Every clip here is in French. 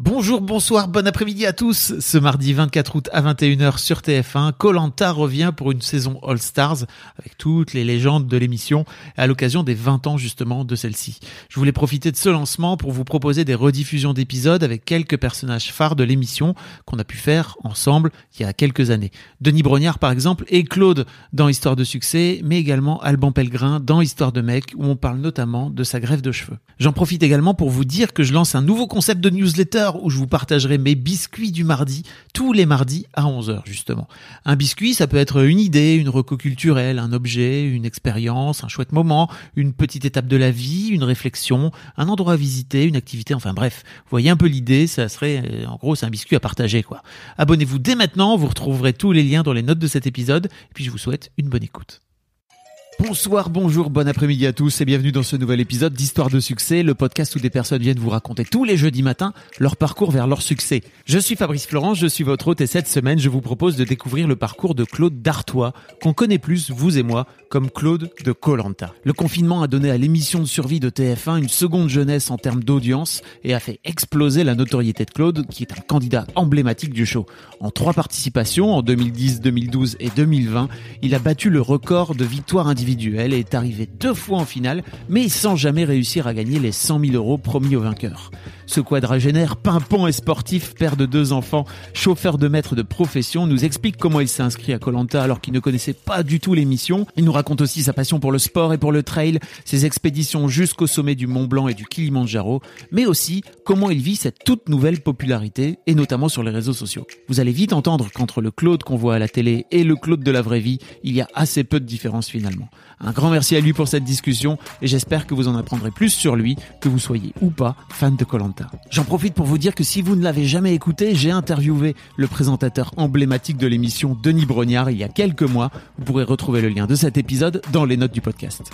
Bonjour, bonsoir, bon après-midi à tous. Ce mardi 24 août à 21h sur TF1, Colanta revient pour une saison All Stars avec toutes les légendes de l'émission à l'occasion des 20 ans justement de celle-ci. Je voulais profiter de ce lancement pour vous proposer des rediffusions d'épisodes avec quelques personnages phares de l'émission qu'on a pu faire ensemble il y a quelques années. Denis Brognard par exemple et Claude dans Histoire de succès, mais également Alban Pellegrin dans Histoire de mec où on parle notamment de sa grève de cheveux. J'en profite également pour vous dire que je lance un nouveau concept de newsletter où je vous partagerai mes biscuits du mardi, tous les mardis à 11h justement. Un biscuit, ça peut être une idée, une reco culturelle, un objet, une expérience, un chouette moment, une petite étape de la vie, une réflexion, un endroit à visiter, une activité, enfin bref. Voyez un peu l'idée, ça serait, euh, en gros, c'est un biscuit à partager quoi. Abonnez-vous dès maintenant, vous retrouverez tous les liens dans les notes de cet épisode, et puis je vous souhaite une bonne écoute. Bonsoir, bonjour, bon après-midi à tous et bienvenue dans ce nouvel épisode d'Histoire de succès, le podcast où des personnes viennent vous raconter tous les jeudis matins leur parcours vers leur succès. Je suis Fabrice Florence, je suis votre hôte et cette semaine je vous propose de découvrir le parcours de Claude Dartois, qu'on connaît plus, vous et moi, comme Claude de Colanta. Le confinement a donné à l'émission de survie de TF1 une seconde jeunesse en termes d'audience et a fait exploser la notoriété de Claude, qui est un candidat emblématique du show. En trois participations, en 2010, 2012 et 2020, il a battu le record de victoires individuelles individuel et est arrivé deux fois en finale, mais sans jamais réussir à gagner les 100 000 euros promis au vainqueur. Ce quadragénaire, pimpant et sportif, père de deux enfants, chauffeur de maître de profession, nous explique comment il s'est inscrit à Colanta alors qu'il ne connaissait pas du tout l'émission. Il nous raconte aussi sa passion pour le sport et pour le trail, ses expéditions jusqu'au sommet du Mont Blanc et du Kilimanjaro, mais aussi comment il vit cette toute nouvelle popularité, et notamment sur les réseaux sociaux. Vous allez vite entendre qu'entre le Claude qu'on voit à la télé et le Claude de la vraie vie, il y a assez peu de différence finalement. Un grand merci à lui pour cette discussion et j'espère que vous en apprendrez plus sur lui, que vous soyez ou pas fan de Colanta. J'en profite pour vous dire que si vous ne l'avez jamais écouté, j'ai interviewé le présentateur emblématique de l'émission Denis Brognard il y a quelques mois. Vous pourrez retrouver le lien de cet épisode dans les notes du podcast.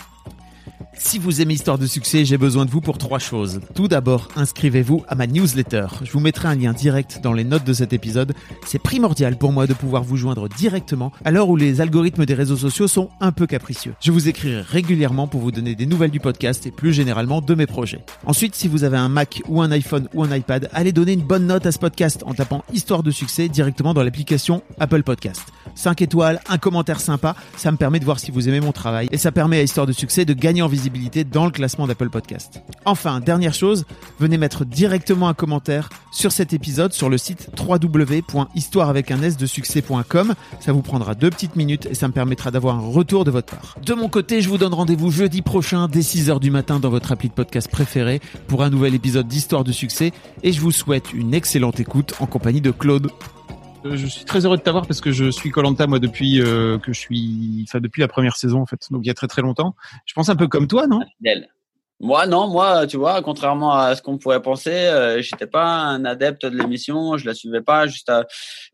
Si vous aimez Histoire de succès, j'ai besoin de vous pour trois choses. Tout d'abord, inscrivez-vous à ma newsletter. Je vous mettrai un lien direct dans les notes de cet épisode. C'est primordial pour moi de pouvoir vous joindre directement à l'heure où les algorithmes des réseaux sociaux sont un peu capricieux. Je vous écrirai régulièrement pour vous donner des nouvelles du podcast et plus généralement de mes projets. Ensuite, si vous avez un Mac ou un iPhone ou un iPad, allez donner une bonne note à ce podcast en tapant Histoire de succès directement dans l'application Apple Podcast. 5 étoiles, un commentaire sympa, ça me permet de voir si vous aimez mon travail et ça permet à Histoire de succès de gagner en visibilité dans le classement d'Apple Podcast. Enfin, dernière chose, venez mettre directement un commentaire sur cet épisode sur le site www.histoire avec un s de succès.com. Ça vous prendra deux petites minutes et ça me permettra d'avoir un retour de votre part. De mon côté, je vous donne rendez-vous jeudi prochain dès 6h du matin dans votre appli de podcast préféré pour un nouvel épisode d'Histoire de succès et je vous souhaite une excellente écoute en compagnie de Claude. Euh, je suis très heureux de t'avoir parce que je suis Colanta moi depuis euh, que je suis, enfin depuis la première saison en fait, donc il y a très très longtemps. Je pense un peu comme toi, non? Moi non, moi tu vois, contrairement à ce qu'on pourrait penser, euh, j'étais pas un adepte de l'émission, je la suivais pas. Juste,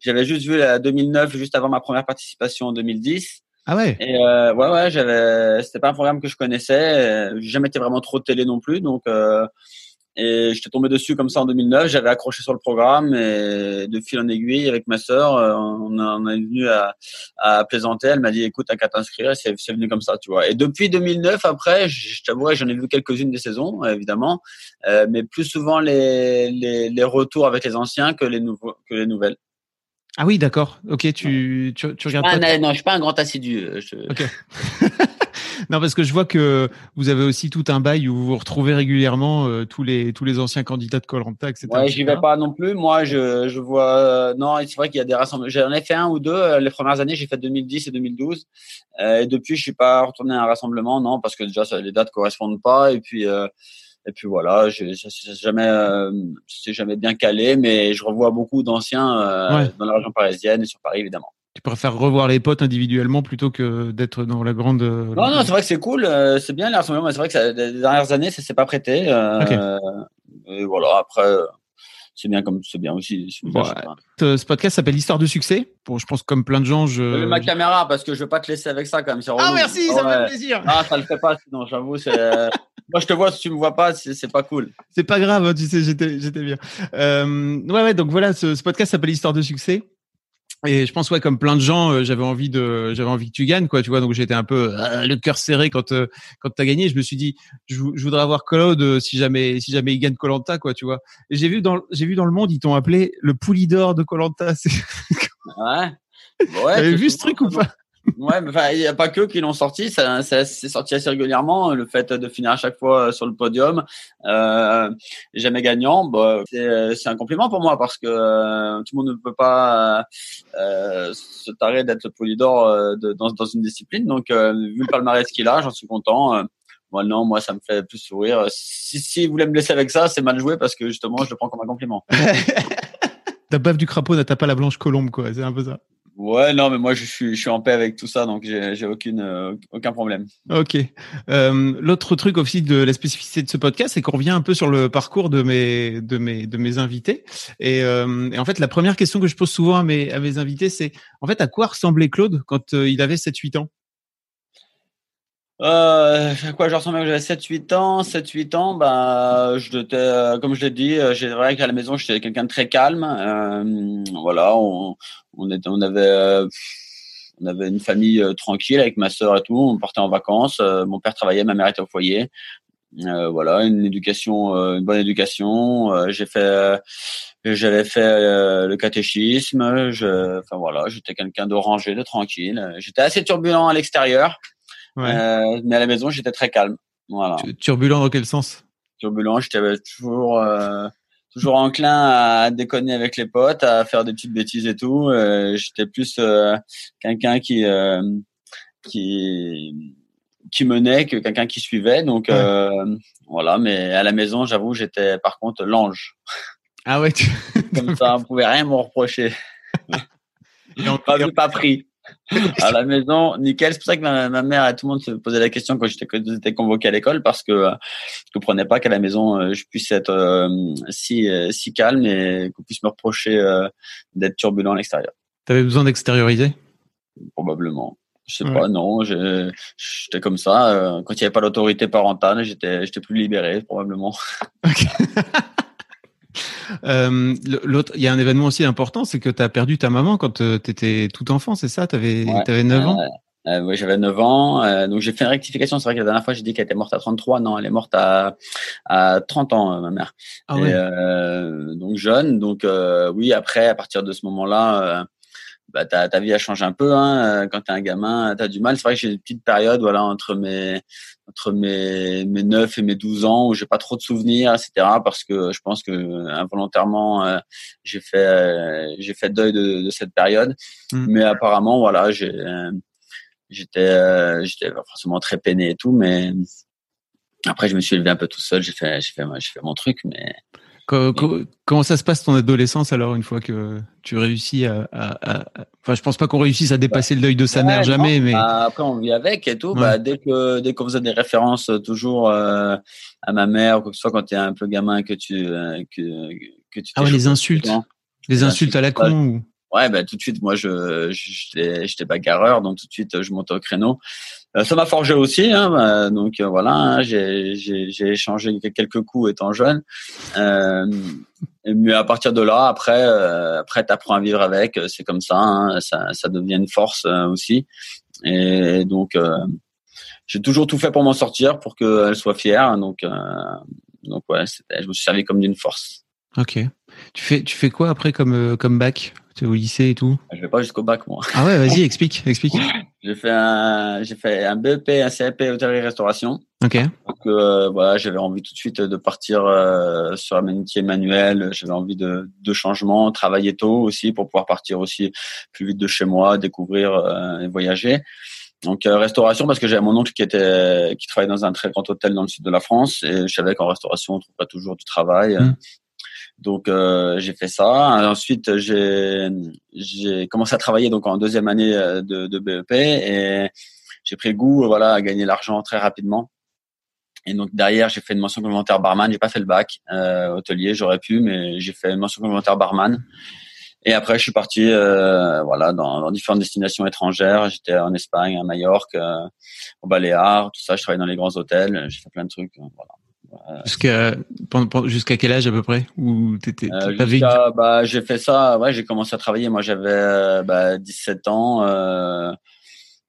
j'avais juste vu la 2009 juste avant ma première participation en 2010. Ah ouais? Et euh, ouais ouais, j'avais, c'était pas un programme que je connaissais. J'ai jamais été vraiment trop de télé non plus, donc. Euh, et j'étais tombé dessus comme ça en 2009. J'avais accroché sur le programme et de fil en aiguille avec ma sœur, euh, on, on est venu à, à plaisanter. Elle m'a dit écoute, t'as qu'à t'inscrire. C'est, c'est venu comme ça, tu vois. Et depuis 2009, après, je t'avouerai, j'en ai vu quelques-unes des saisons, évidemment, euh, mais plus souvent les, les, les retours avec les anciens que les nouveaux que les nouvelles. Ah oui, d'accord. Ok, tu, tu, tu regardes pas. pas. Un, non, je suis pas un grand assidu. Je... Ok. non, parce que je vois que vous avez aussi tout un bail où vous vous retrouvez régulièrement euh, tous les tous les anciens candidats de Colanta, etc. Ouais, j'y vais pas non plus. Moi, je, je vois. euh, non, c'est vrai qu'il y a des rassemblements. J'en ai fait un ou deux euh, les premières années. J'ai fait 2010 et 2012. Euh, et depuis, je suis pas retourné à un rassemblement, non, parce que déjà ça, les dates correspondent pas. Et puis. Euh, et puis voilà, je, ça s'est jamais, euh, c'est jamais bien calé, mais je revois beaucoup d'anciens euh, Ouais. dans la région parisienne et sur Paris évidemment. Tu préfères revoir les potes individuellement plutôt que d'être dans la grande. Non, non, c'est vrai que c'est cool, c'est bien les rassemblements, mais c'est vrai que ça, les dernières années, ça s'est pas prêté. et voilà, après, c'est bien comme c'est bien aussi. ce podcast s'appelle Histoire de succès. Bon, je pense comme plein de gens, je. je ma caméra parce que je veux pas te laisser avec ça quand même. Ah merci, ça me fait plaisir. Ah, ça le fait pas, sinon j'avoue c'est. Moi, je te vois, si tu me vois pas, c'est pas cool. C'est pas grave, hein, tu sais, j'étais j'étais bien. Euh, ouais, ouais, donc voilà, ce, ce podcast s'appelle Histoire de succès. Et je pense ouais comme plein de gens euh, j'avais envie de j'avais envie que tu gagnes quoi tu vois. Donc j'étais un peu euh, le cœur serré quand euh, quand tu as gagné. Je me suis dit je, voudrais avoir Claude si jamais si jamais il gagne Colanta quoi tu vois. Et j'ai vu dans j'ai vu dans le monde ils t'ont appelé le Poulidor de Colanta ouais. Ouais vu ce truc ou pas? Ouais, mais il n'y a pas que qui l'ont sorti. Ça, ça c'est sorti assez régulièrement. Le fait de finir à chaque fois sur le podium, euh, jamais gagnant, bah, c'est un compliment pour moi parce que euh, tout le monde ne peut pas euh, se tarer d'être le polydor euh, de, dans, dans, une discipline. Donc, euh, vu le palmarès qu'il a, j'en suis content. moi, non, moi, ça me fait plus sourire. Si, si vous voulez me laisser avec ça, c'est mal joué parce que justement, je le prends comme un compliment. Ta baffe du crapaud n'a pas la blanche colombe, quoi. C'est un peu ça. Ouais, non, mais moi je suis, en paix avec tout ça, donc j'ai aucune, euh, aucun problème. Ok. Euh, L'autre truc aussi de la spécificité de ce podcast, c'est qu'on revient un peu sur le parcours de mes, de mes, de mes invités. Et, euh, et, en fait, la première question que je pose souvent à mes, à mes invités, c'est en fait à quoi ressemblait Claude quand il avait 7-8 ans? Euh, quoi je ressemblais quand j'avais 7-8 ans 7-8 ans, bah, je euh, comme je l'ai dit, euh, j'ai vrai qu'à la maison, j'étais quelqu'un de très calme. Euh, voilà, on, on, était, on avait, euh, on avait une famille tranquille avec ma sœur et tout. On partait en vacances. mon père travaillait, ma mère était au foyer. voilà, une éducation, une bonne éducation. j'ai fait, j'avais fait le catéchisme. Enfin voilà, j'étais quelqu'un de rangé, de tranquille. J'étais assez turbulent à l'extérieur. Euh, mais à la maison, j'étais très calme. Voilà. Turbulent dans quel sens? Turbulent, j'étais toujours euh, toujours enclin à déconner avec les potes, à faire des petites bêtises et tout. Euh, j'étais plus euh, quelqu'un qui euh, qui qui menait que quelqu'un qui suivait. Donc voilà, mais à la maison, j'avoue, j'étais par contre l'ange. Ah ouais. Tu... Comme ça, on pouvait rien me reprocher. Et on pas, pas pris. à la maison, nickel. C'est pour ça que ma, mère et tout le monde se posait la question quand j'étais convoqué à l'école parce que euh, je comprenais pas qu'à la maison euh, je puisse être euh, si si calme et qu'on puisse me reprocher d'être turbulent à l'extérieur. T'avais besoin d'extérioriser? Probablement. Je sais pas, non. J'étais comme ça. Quand il n'y avait pas l'autorité parentale, j'étais j'étais plus libéré probablement. Euh, l'autre, il y a un événement aussi important, c'est que tu as perdu ta maman quand euh, tu étais tout enfant, c'est ça? Tu avais, avais 9 ans? euh, Oui, j'avais 9 ans. Euh, donc j'ai fait une rectification. C'est vrai que la dernière fois, j'ai dit qu'elle était morte à 33. Non, elle est morte à, à 30 ans, ma mère. Ah, ouais. donc jeune. Donc oui, après, à partir de ce moment-là bah, ta, ta vie a changé un peu. Hein. Quand tu es un gamin, tu as du mal. C'est vrai que j'ai une petite période voilà, entre mes entre mes, mes 9 et mes 12 ans où j'ai pas trop de souvenirs, etc. Parce que je pense que involontairement euh, j'ai fait euh, j'ai fait deuil de, de cette période. Mmh. Mais apparemment voilà j'ai j'étais euh, j'étais forcément très peiné et tout, mais après je me suis élevé un peu tout seul. J'ai fait j'ai fait j'ai fait mon truc, mais Comment, ça se passe ton adolescence alors une fois que tu réussis à, à, enfin je pense pas qu'on réussisse à dépasser le deuil de sa mère jamais mais bah, après on vit avec et tout. Bah, dès que dès qu'on faisait des références euh, toujours euh, à ma mère ou quoi que ce soit quand tu es un peu gamin que tu euh, que, que tu ah ouais, les insultes. les insultes à la con ou... ouais. Bah tout de suite moi je j'étais bagarreur donc tout de suite je montais au créneau ça m'a forgé aussi, hein, bah, donc euh, voilà, hein, j'ai échangé quelques coups étant jeune. Euh, mais à partir de là, après, euh, après, t'apprends à vivre avec. C'est comme ça, hein, ça, ça devient une force aussi. Et donc, j'ai toujours tout fait pour m'en sortir, pour qu'elle soit fière. Donc, donc ouais, je me suis servi comme d'une force. Ok. Tu fais, tu fais quoi après comme comme bac? Au lycée et tout? Je vais pas jusqu'au bac, moi. Ah ouais, vas-y, explique, explique. j'ai fait un, j'ai fait un BEP, un CAP hôtellerie-restauration. Ok. Donc euh, voilà, j'avais envie tout de suite de partir euh, sur un métier manuel. J'avais envie de, de changement, travailler tôt aussi pour pouvoir partir aussi plus vite de chez moi, découvrir euh, et voyager. Donc restauration parce que j'avais mon oncle qui était qui travaillait dans un très grand hôtel dans le sud de la France et je savais qu'en restauration on trouverait toujours du travail. Mm. Donc euh, j'ai fait ça. Ensuite j'ai j'ai commencé à travailler donc en deuxième année de, de BEP et j'ai pris goût voilà à gagner l'argent très rapidement. Et donc derrière, j'ai fait une mention complémentaire barman. J'ai pas fait le bac euh, hôtelier, j'aurais pu, mais j'ai fait une mention complémentaire barman. Et après, je suis parti, euh, voilà, dans, dans, différentes destinations étrangères. J'étais en Espagne, à Majorque, euh, au Baléares, tout ça. Je travaillais dans les grands hôtels. J'ai fait plein de trucs. Euh, voilà. Jusqu'à jusqu'à quel âge à peu près? Ou t'étais euh, bah j'ai fait ça. Ouais, j'ai commencé à travailler. Moi, j'avais bah, 17 ans. Euh,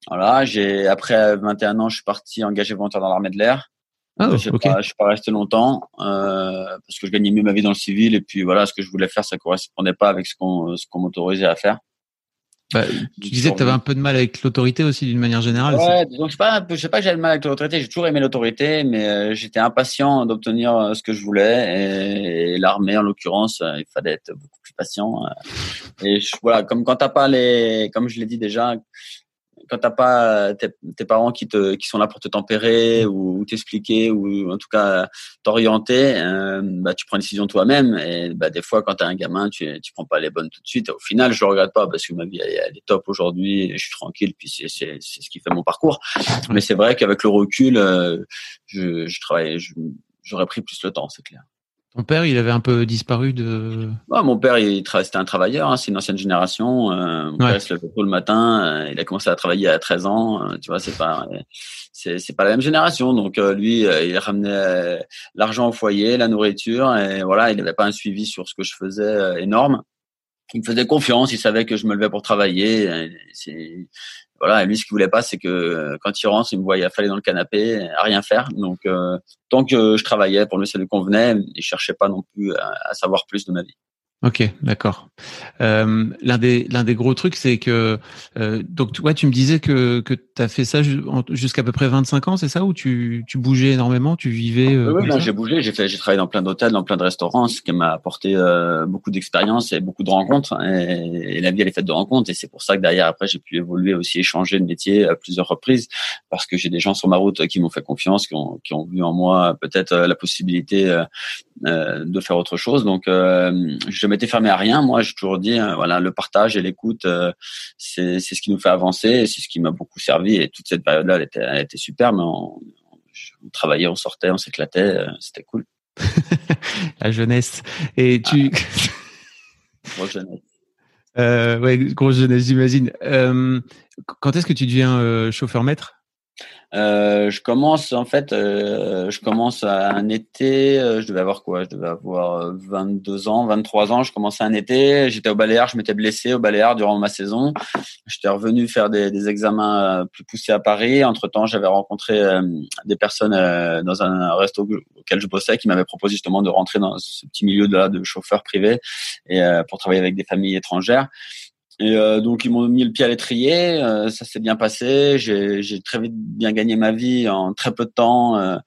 voilà, j'ai après 21 ans, je suis parti engagé volontaire dans l'armée de l'air. Ah, je ne suis pas resté longtemps euh, parce que je gagnais mieux ma vie dans le civil et puis voilà, ce que je voulais faire, ça correspondait pas avec ce qu'on ce qu'on m'autorisait à faire. Bah, tu disais que tu avais un peu de mal avec l'autorité aussi d'une manière générale. Ouais, donc je sais pas, je sais pas que j'avais mal avec l'autorité. J'ai toujours aimé l'autorité, mais euh, j'étais impatient d'obtenir euh, ce que je voulais. Et, l'armée, en l'occurrence, euh, il fallait être beaucoup plus patient. Et voilà, comme quand t'as pas les, comme je l'ai dit déjà, quand t'as pas tes, tes, parents qui te qui sont là pour te tempérer mm. ou, t'expliquer ou en tout cas t'orienter, euh, bah tu prends une décision toi-même et bah des fois quand t'es un gamin tu tu prends pas les bonnes tout de suite. au final je le regrette pas parce que ma vie elle, est top aujourd'hui, je suis tranquille puis c'est c'est c'est ce qui fait mon parcours. Mais c'est vrai qu'avec le recul, euh, je je travaille, j'aurais pris plus le temps, c'est clair. Ton père, il avait un peu disparu de. Ouais, mon père, il c'était un travailleur. Hein, c'est une ancienne génération. Euh, mon père se levait tôt le matin. Euh, il a commencé à travailler à 13 ans. Euh, tu vois, c'est pas, c'est pas la même génération. Donc lui, il ramenait l'argent au foyer, la nourriture, et voilà, il n'avait pas un suivi sur ce que je faisais énorme. Il me faisait confiance. Il savait que je me levais pour travailler. Voilà, lui, ce qu'il voulait pas, c'est que quand il rentre, il me voyait affaler dans le canapé, à rien faire. Donc, euh, tant que je travaillais, pour lui, ça lui convenait. Il cherchait pas non plus à savoir plus de ma vie. Ok, d'accord. Euh, l'un des l'un des gros trucs, c'est que euh, donc toi, tu me disais que que tu as fait ça jusqu'à peu près 25 ans, c'est ça, où tu tu bougeais énormément, tu vivais. Euh, oui, j'ai bougé, j'ai fait, j'ai travaillé dans plein d'hôtels, dans plein de restaurants, ce qui m'a apporté beaucoup d'expérience et beaucoup de rencontres. Et, la vie, elle est faite de rencontres, et c'est pour ça que derrière, après, j'ai pu évoluer aussi, échanger de métier à plusieurs reprises, parce que j'ai des gens sur ma route qui m'ont fait confiance, qui ont qui ont vu en moi peut-être la possibilité de faire autre chose. Donc, je été fermé à rien. Moi, j'ai toujours dit, euh, voilà, le partage et l'écoute, euh, c'est ce qui nous fait avancer, c'est ce qui m'a beaucoup servi. Et toute cette période-là, elle était, elle était super, mais on, travaillait, on sortait, on s'éclatait, euh, c'était cool. La jeunesse. Et tu. Ah, grosse jeunesse. Euh, ouais, grosse jeunesse, j'imagine. quand est-ce que tu deviens chauffeur maître euh, je commence en fait, euh, je commence à un été. Euh, je devais avoir quoi? Je devais avoir 22 ans, 23 ans. Je commençais un été. J'étais au Baléares. Je m'étais blessé au Baléares durant ma saison. J'étais revenu faire des, examens plus poussés à Paris. Entre temps, j'avais rencontré des personnes dans un resto auquel je bossais qui m'avaient proposé justement de rentrer dans ce petit milieu de, de chauffeur privé et pour travailler avec des familles étrangères. Et euh, donc ils m'ont mis le pied à l'étrier, euh, ça s'est bien passé. J'ai très vite bien gagné ma vie en très peu de temps. Euh,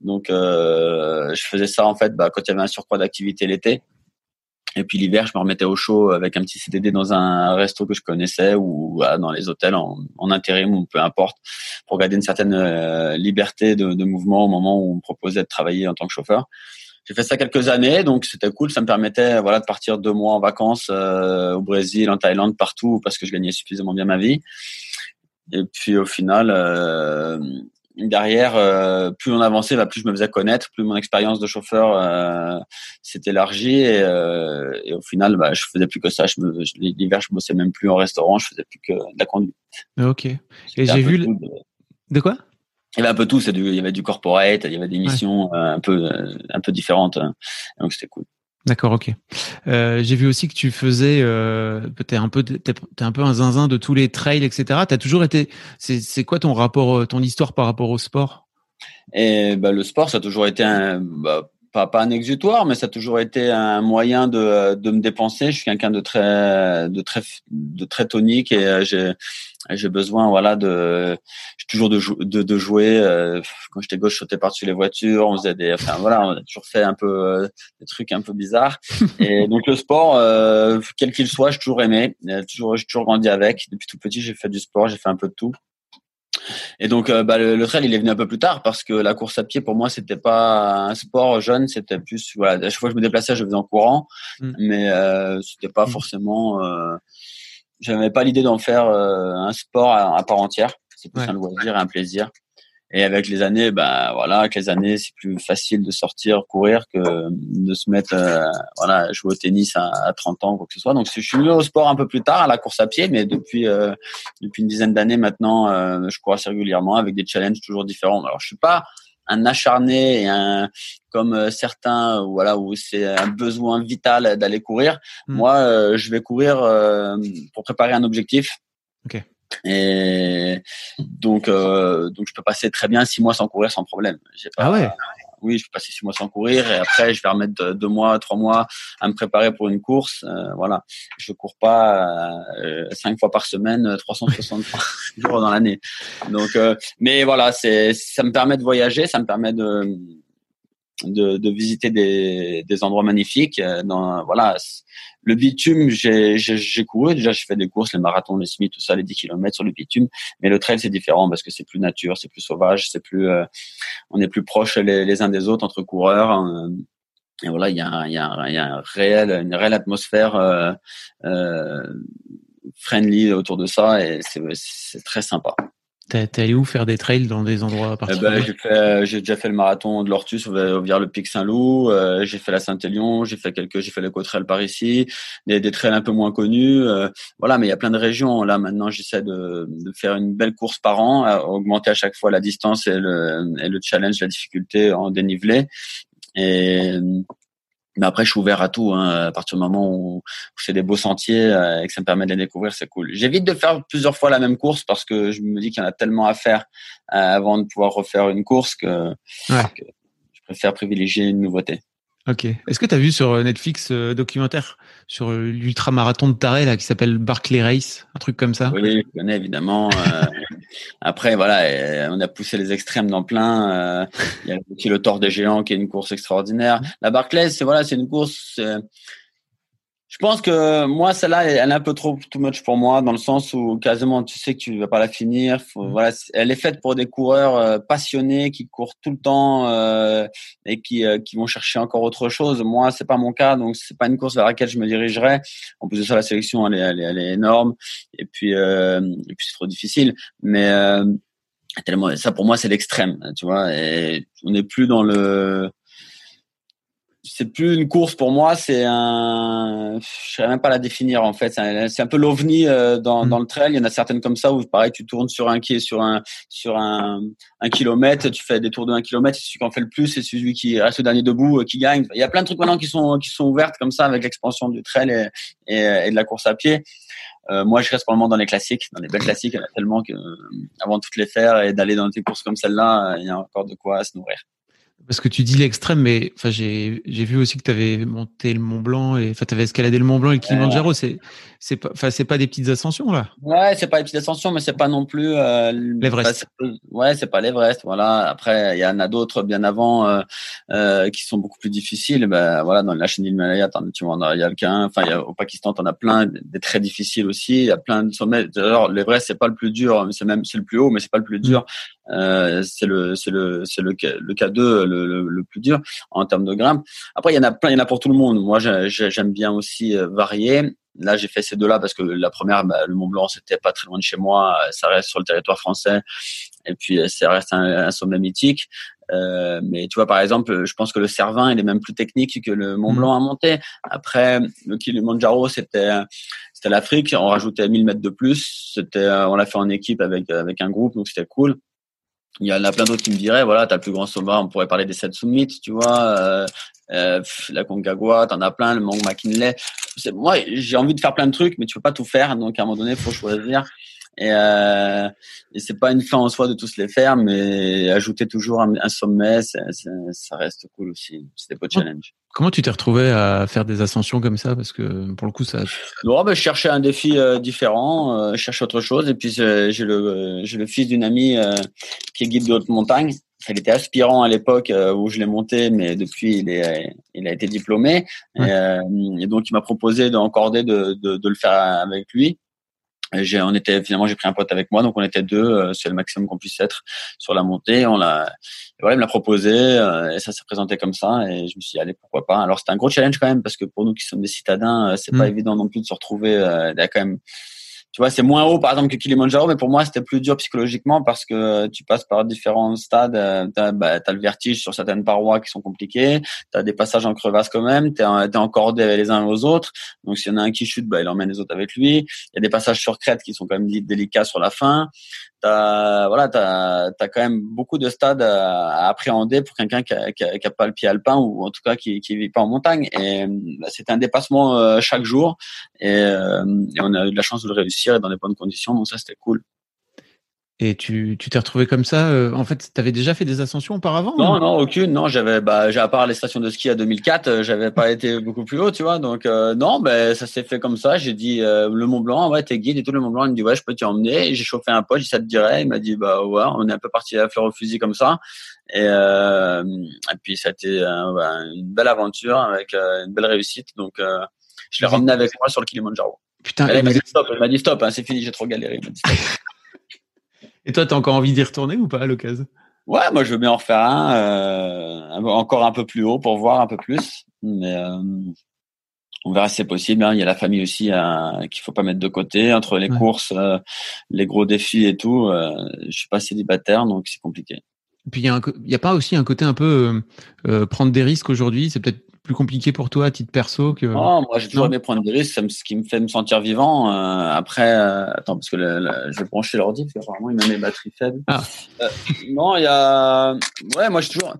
donc je faisais ça en fait bah, quand il y avait un surcroît d'activité l'été. Et puis l'hiver, je me remettais au chaud avec un petit CDD dans un resto que je connaissais ou dans les hôtels en, intérim ou peu importe, pour garder une certaine liberté de, de mouvement au moment où on me proposait de travailler en tant que chauffeur. J'ai fait ça quelques années, donc c'était cool. Ça me permettait voilà de partir deux mois en vacances euh, au Brésil, en Thaïlande, partout parce que je gagnais suffisamment bien ma vie. Et puis au final, euh, derrière, euh, plus on avançait, bah, plus je me faisais connaître, plus mon expérience de chauffeur euh, s'est élargie et, euh, et, au final, bah, je faisais plus que ça. Je l'hiver, je bossais même plus en restaurant, je faisais plus que de la conduite. Ok. Et j'ai vu. de quoi? Il y avait un peu tout, il y avait du corporate, il y avait des missions euh, un peu euh, un peu différentes, hein. donc c'était cool. D'accord, ok. Euh, j'ai vu aussi que tu faisais, euh, t'es un peu, t'es, un peu un zinzin de tous les trails, etc. T'as toujours été, c'est, c'est quoi ton rapport, ton histoire par rapport au sport? Et bah, le sport, ça a toujours été un, bah, pas, pas un exutoire, mais ça a toujours été un moyen de, de me dépenser. Je suis quelqu'un de très, de très, de très tonique et j'ai, j'ai besoin voilà de toujours de, de, de jouer euh, quand j'étais gauche je sautais par-dessus les voitures on faisait des enfin voilà on a toujours fait un peu euh, des trucs un peu bizarres. Et donc le sport euh, quel qu'il soit j'ai toujours aimé j'ai toujours j'ai toujours grandi avec. Depuis tout petit j'ai fait du sport j'ai fait un peu de tout Et donc, euh, bah, le, trail, il est venu un peu plus tard parce que la course à pied, pour moi, c'était pas un sport jeune, c'était plus, voilà, à chaque fois que je me déplaçais, je faisais en courant, mm. mais euh, c'était pas mm. forcément, euh, j'avais pas l'idée d'en faire euh, un sport à, part entière. C'est plus un loisir et un plaisir. Et avec les années, ben voilà, avec les années, c'est plus facile de sortir, courir que de se mettre, euh, voilà, jouer au tennis à, à, 30 ans, quoi que ce soit. Donc, je suis venu au sport un peu plus tard, à la course à pied, mais depuis euh, depuis une dizaine d'années maintenant, euh, je cours assez régulièrement avec des challenges toujours différents. Alors, je suis pas un acharné et un comme certains, voilà, où c'est un besoin vital d'aller courir. Hmm. Moi, je vais courir pour préparer un objectif. Okay. Et donc, euh, donc je peux passer très bien six mois sans courir sans problème. Pas, ah ouais. Oui, je peux passer six mois sans courir et après je vais remettre deux, mois, trois mois à me préparer pour une course. Euh, voilà, je cours pas euh, cinq fois par semaine, 360 jours dans l'année. Donc, euh, mais voilà, c'est ça me permet de voyager, ça me permet de de, de visiter des, des endroits magnifiques. Euh, dans, voilà, le bitume, j'ai couru. Déjà, je fais des courses, les marathons, les semis, tout ça, les 10 km sur le bitume. Mais le trail, c'est différent parce que c'est plus nature, c'est plus sauvage, c'est plus, euh, on est plus proches les, les, uns des autres entre coureurs. Euh, et voilà, il y a, y, a, y a un réel, une réelle atmosphère euh, euh, friendly autour de ça et c'est très sympa. T'es allé où faire des trails dans des endroits eh ben, particuliers? ben, J'ai déjà fait le marathon de l'Ortus vers le pic Saint-Loup. Euh, j'ai fait la Saint-Élion. J'ai fait quelques, j'ai fait le Côte-Trail par ici. Des, des trails un peu moins connus. Euh, voilà, mais il y a plein de régions. Là maintenant, j'essaie de, de, faire une belle course par an, à augmenter à chaque fois la distance et le, et le challenge, la difficulté en dénivelé. Et mais après, je suis ouvert à tout. Hein. À partir du moment où c'est des beaux sentiers euh, et que ça me permet de les découvrir, c'est cool. J'évite de faire plusieurs fois la même course parce que je me dis qu'il y en a tellement à faire euh, avant de pouvoir refaire une course que, que je préfère privilégier une nouveauté. Ok. Est-ce que tu as vu sur Netflix euh, documentaire sur l'ultramarathon de Taré là qui s'appelle Barclay Race, un truc comme ça? Oui, je connais évidemment. Euh, après, voilà, on a poussé les extrêmes dans plein. Euh, il y a le Tour des Géants qui est une course extraordinaire. La Barclay, c'est voilà, c'est une course. Je pense que moi, celle-là, elle est un peu trop too much pour moi, dans le sens où quasiment tu sais que tu vas pas la finir. Mm. voilà, elle est faite pour des coureurs euh, passionnés qui courent tout le temps euh, et qui, euh, qui vont chercher encore autre chose. Moi, c'est pas mon cas, donc c'est pas une course vers laquelle je me dirigerai. En plus de ça, la sélection, elle est, elle est, elle est énorme, et puis et puis c'est trop difficile. Mais tellement, ça pour moi, c'est l'extrême, tu vois. Et on n'est plus dans le c'est plus une course pour moi, c'est un, je sais même pas la définir en fait. C'est un, peu l'ovni euh, dans, mm. dans le trail. Il y en a certaines comme ça où pareil, tu tournes sur un qui sur un sur un, un kilomètre, tu fais des tours de un kilomètre, c'est celui qui en fait le plus, c'est celui qui reste le dernier debout euh, qui gagne. Il y a plein de trucs maintenant qui sont qui sont ouvertes comme ça avec l'expansion du trail et, et, de la course à pied. Euh, moi, je reste pour le moment dans les classiques, dans les belles classiques. Il y en a tellement que avant de toutes les faire et d'aller dans des courses comme celle-là, il y a encore de quoi se nourrir. Parce que tu dis l'extrême, mais enfin j'ai vu aussi que tu avais monté le Mont Blanc et enfin tu avais escaladé le Mont Blanc et le Kilimanjaro. C'est c'est pas enfin c'est pas des petites ascensions là. Ouais, c'est pas des petites ascensions, mais c'est pas non plus euh, l'Everest. ouais, c'est pas l'Everest. Voilà. Après, il y en a d'autres bien avant euh, euh, qui sont beaucoup plus difficiles. Ben voilà, dans la chaîne d'Himalaya, tu vois, il y a le Enfin, il y a, au Pakistan, t'en as plein des très difficiles aussi. Il y a plein de sommets. D'ailleurs, l'Everest c'est pas le plus dur, c'est même c'est le plus haut, mais c'est pas le plus dur. Euh, c'est le c'est le c'est le le K2 le, le, plus dur en termes de grimpe. Après il y en a plein, il y en a pour tout le monde. Moi j'aime bien aussi euh, varier. Là j'ai fait ces deux-là parce que la première bah, le Mont Blanc c'était pas très loin de chez moi, ça reste sur le territoire français et puis euh, ça reste un, sommet mythique. Euh, mais tu vois, par exemple, je pense que le Cervin, il est même plus technique que le Mont mmh. Blanc à monter. Après, le Kilimanjaro, c'était c'était l'Afrique. On rajoutait 1000 mètres de plus. C'était, on l'a fait en équipe avec avec un groupe, donc c'était cool il y en a plein d'autres qui me diraient, voilà, t'as le plus grand sommet, on pourrait parler des sept summits, tu vois, euh, euh, la Concagua, t'en as plein, le Mont McKinley. Moi, j'ai envie de faire plein de trucs, mais tu peux pas tout faire, donc à un moment donné, faut choisir. Et, euh, et c'est pas une fin en soi de tous les faire, mais ajouter toujours un, sommet, ça reste cool aussi. C'est des beaux challenges. Comment tu t'es retrouvé à faire des ascensions comme ça? Parce que pour le coup, ça. Non, ben, je cherchais un défi euh, différent, euh, je cherchais autre chose. Et puis euh, j'ai le fils d'une amie qui est guide de haute montagne. Il était aspirant à l'époque où je l'ai monté, mais depuis il est il a été diplômé. Et, et, donc il m'a proposé d'encorder de, de, de le faire avec lui. J'ai, on était finalement j'ai pris un pote avec moi donc on était deux euh, c'est le maximum qu'on puisse être sur la montée on l'a voilà il me l'a proposé euh, et ça s'est présenté comme ça et je me suis dit allez pourquoi pas alors c'était un gros challenge quand même parce que pour nous qui sommes des citadins euh, c'est pas Mm. évident non plus de se retrouver il y a quand même tu vois c'est moins haut par exemple que Kilimanjaro mais pour moi c'était plus dur psychologiquement parce que tu passes par différents stades euh, t'as bah, t'as le vertige sur certaines parois qui sont compliquées t'as des passages en crevasse quand même t'es en, t'es encordé les uns aux autres donc s'il y en a un qui chute bah il emmène les autres avec lui il y a des passages sur crête qui sont quand même délicats sur la fin. T'as voilà, t'as as quand même beaucoup de stades à, appréhender pour quelqu'un qui a, qui, a, qui a pas le pied alpin ou en tout cas qui qui vit pas en montagne. Et bah, c'était un dépassement euh, chaque jour et, euh, et on a eu de la chance de le réussir dans les bonnes conditions. Donc ça c'était cool. Et tu tu t'es retrouvé comme ça. euh, en fait, tu avais déjà fait des ascensions auparavant Non, non, aucune. Non, j'avais, bah, j'ai à part les stations de ski à 2004, euh, j'avais pas été beaucoup plus haut, tu vois. Donc euh, non, ben ça s'est fait comme ça. J'ai dit euh, le Mont Blanc, ouais, t'es guide et tout le Mont Blanc. Il me dit ouais, je peux t'y emmener. J'ai chauffé un pote, ça te dirait. Il m'a dit bah ouais, on est un peu parti à la fleur au fusil comme ça. Et, euh, et puis ça a été euh, bah, une belle aventure avec euh, une belle réussite. Donc euh, je l'ai ramené avec moi sur le Kilimanjaro. Putain. Elle m'a dit stop, elle m'a dit stop, hein, c'est fini, j'ai trop galéré. Il m'a dit, stop. Et toi, t'as encore envie d'y retourner ou pas à l'occasion? Ouais, moi je veux bien en refaire un, euh, encore un peu plus haut pour voir un peu plus, mais euh, on verra si c'est possible. hein. Il y a la famille aussi euh, qu'il faut pas mettre de côté entre les Ouais. courses, euh, les gros défis et tout. Euh, je suis pas célibataire, donc c'est compliqué. Et Puis il y a un co- il y a pas aussi un côté un peu euh, prendre des risques aujourd'hui? C'est peut-être plus compliqué pour toi à titre perso que. Oh, moi j'ai toujours aimé prendre des risques, c'est ce qui me fait me sentir vivant. Euh, après, euh, attends parce que le, le- je vais brancher l'ordi parce qu'apparemment il met mes batteries faibles. Ah. Euh, non, il y a, ouais, moi je suis toujours.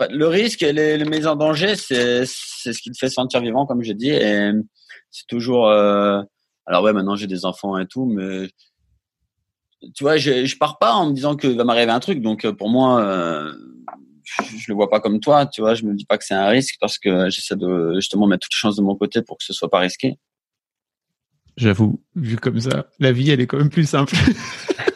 enfin, le risque et les, les mises en danger, c'est c'est ce qui te fait sentir vivant, comme j'ai dit, et c'est toujours. euh, Alors ouais, maintenant j'ai des enfants et tout, mais tu vois, je, je pars pas en me disant qu'il va m'arriver un truc. Donc pour moi, je, je le vois pas comme toi. Tu vois, je me dis pas que c'est un risque parce que j'essaie de justement mettre toutes les chances de mon côté pour que ce soit pas risqué. J'avoue, vu comme ça, la vie elle est quand même plus simple.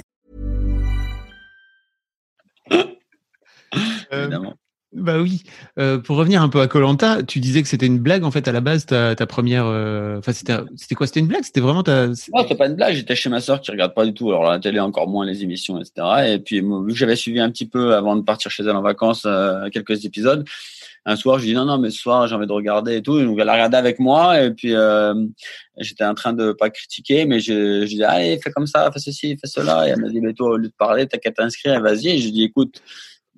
Euh, Évidemment. bah oui. Euh, pour revenir un peu à Colanta, tu disais que c'était une blague en fait à la base ta, ta première. euh, Enfin c'était c'était quoi? C'était une blague? C'était vraiment ta. Ouais, c'est pas une blague. J'étais chez ma sœur qui regarde pas du tout. Alors la télé encore moins les émissions, etc. Et puis moi, vu que j'avais suivi un petit peu avant de partir chez elle en vacances euh, quelques épisodes, un soir je dis non non mais ce soir j'ai envie de regarder et tout. Donc elle a regardé avec moi et puis euh, j'étais en train de pas critiquer, mais je, je disais allez fais comme ça, fais ceci, fais cela. Et elle m'a dit mais toi au lieu de parler t'as qu'à t'inscrire, vas-y. Et je dis écoute.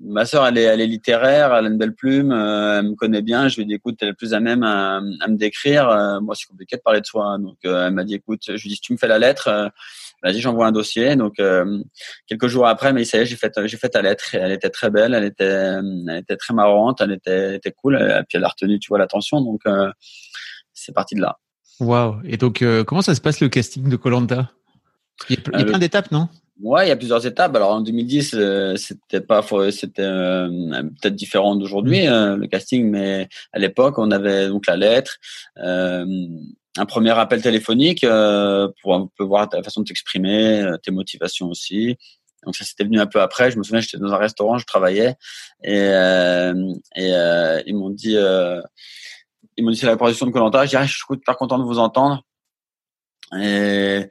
Ma sœur, elle est, elle est littéraire, elle a une belle plume, euh, elle me connaît bien. Je lui ai dit, écoute, elle est plus à même à, à me décrire. Euh, moi, c'est compliqué de parler de soi. Donc, euh, elle m'a dit, écoute, je lui ai dit, si tu me fais la lettre, vas-y, j'envoie un dossier. Donc, quelques jours après, mais ça y est, j'ai fait, j'ai fait ta lettre. Et elle était très belle, elle était, elle était très marrante, elle était, elle était cool. Et puis, elle a retenu, tu vois, l'attention. Donc, c'est parti de là. Waouh. Et donc comment ça se passe le casting de Colanta? Il y a, il y a plein d'étapes, non? Ouais, il y a plusieurs étapes. Alors en 2010, euh, c'était pas, c'était euh, peut-être différent d'aujourd'hui euh, le casting, mais à l'époque, on avait donc la lettre, un premier appel téléphonique pour un peu voir ta façon de t'exprimer, tes motivations aussi. Donc ça c'était venu un peu après. Je me souviens, j'étais dans un restaurant, je travaillais et et ils m'ont dit, ils m'ont dit c'est la production de Colanta. Je dis ah, je suis super content de vous entendre. Et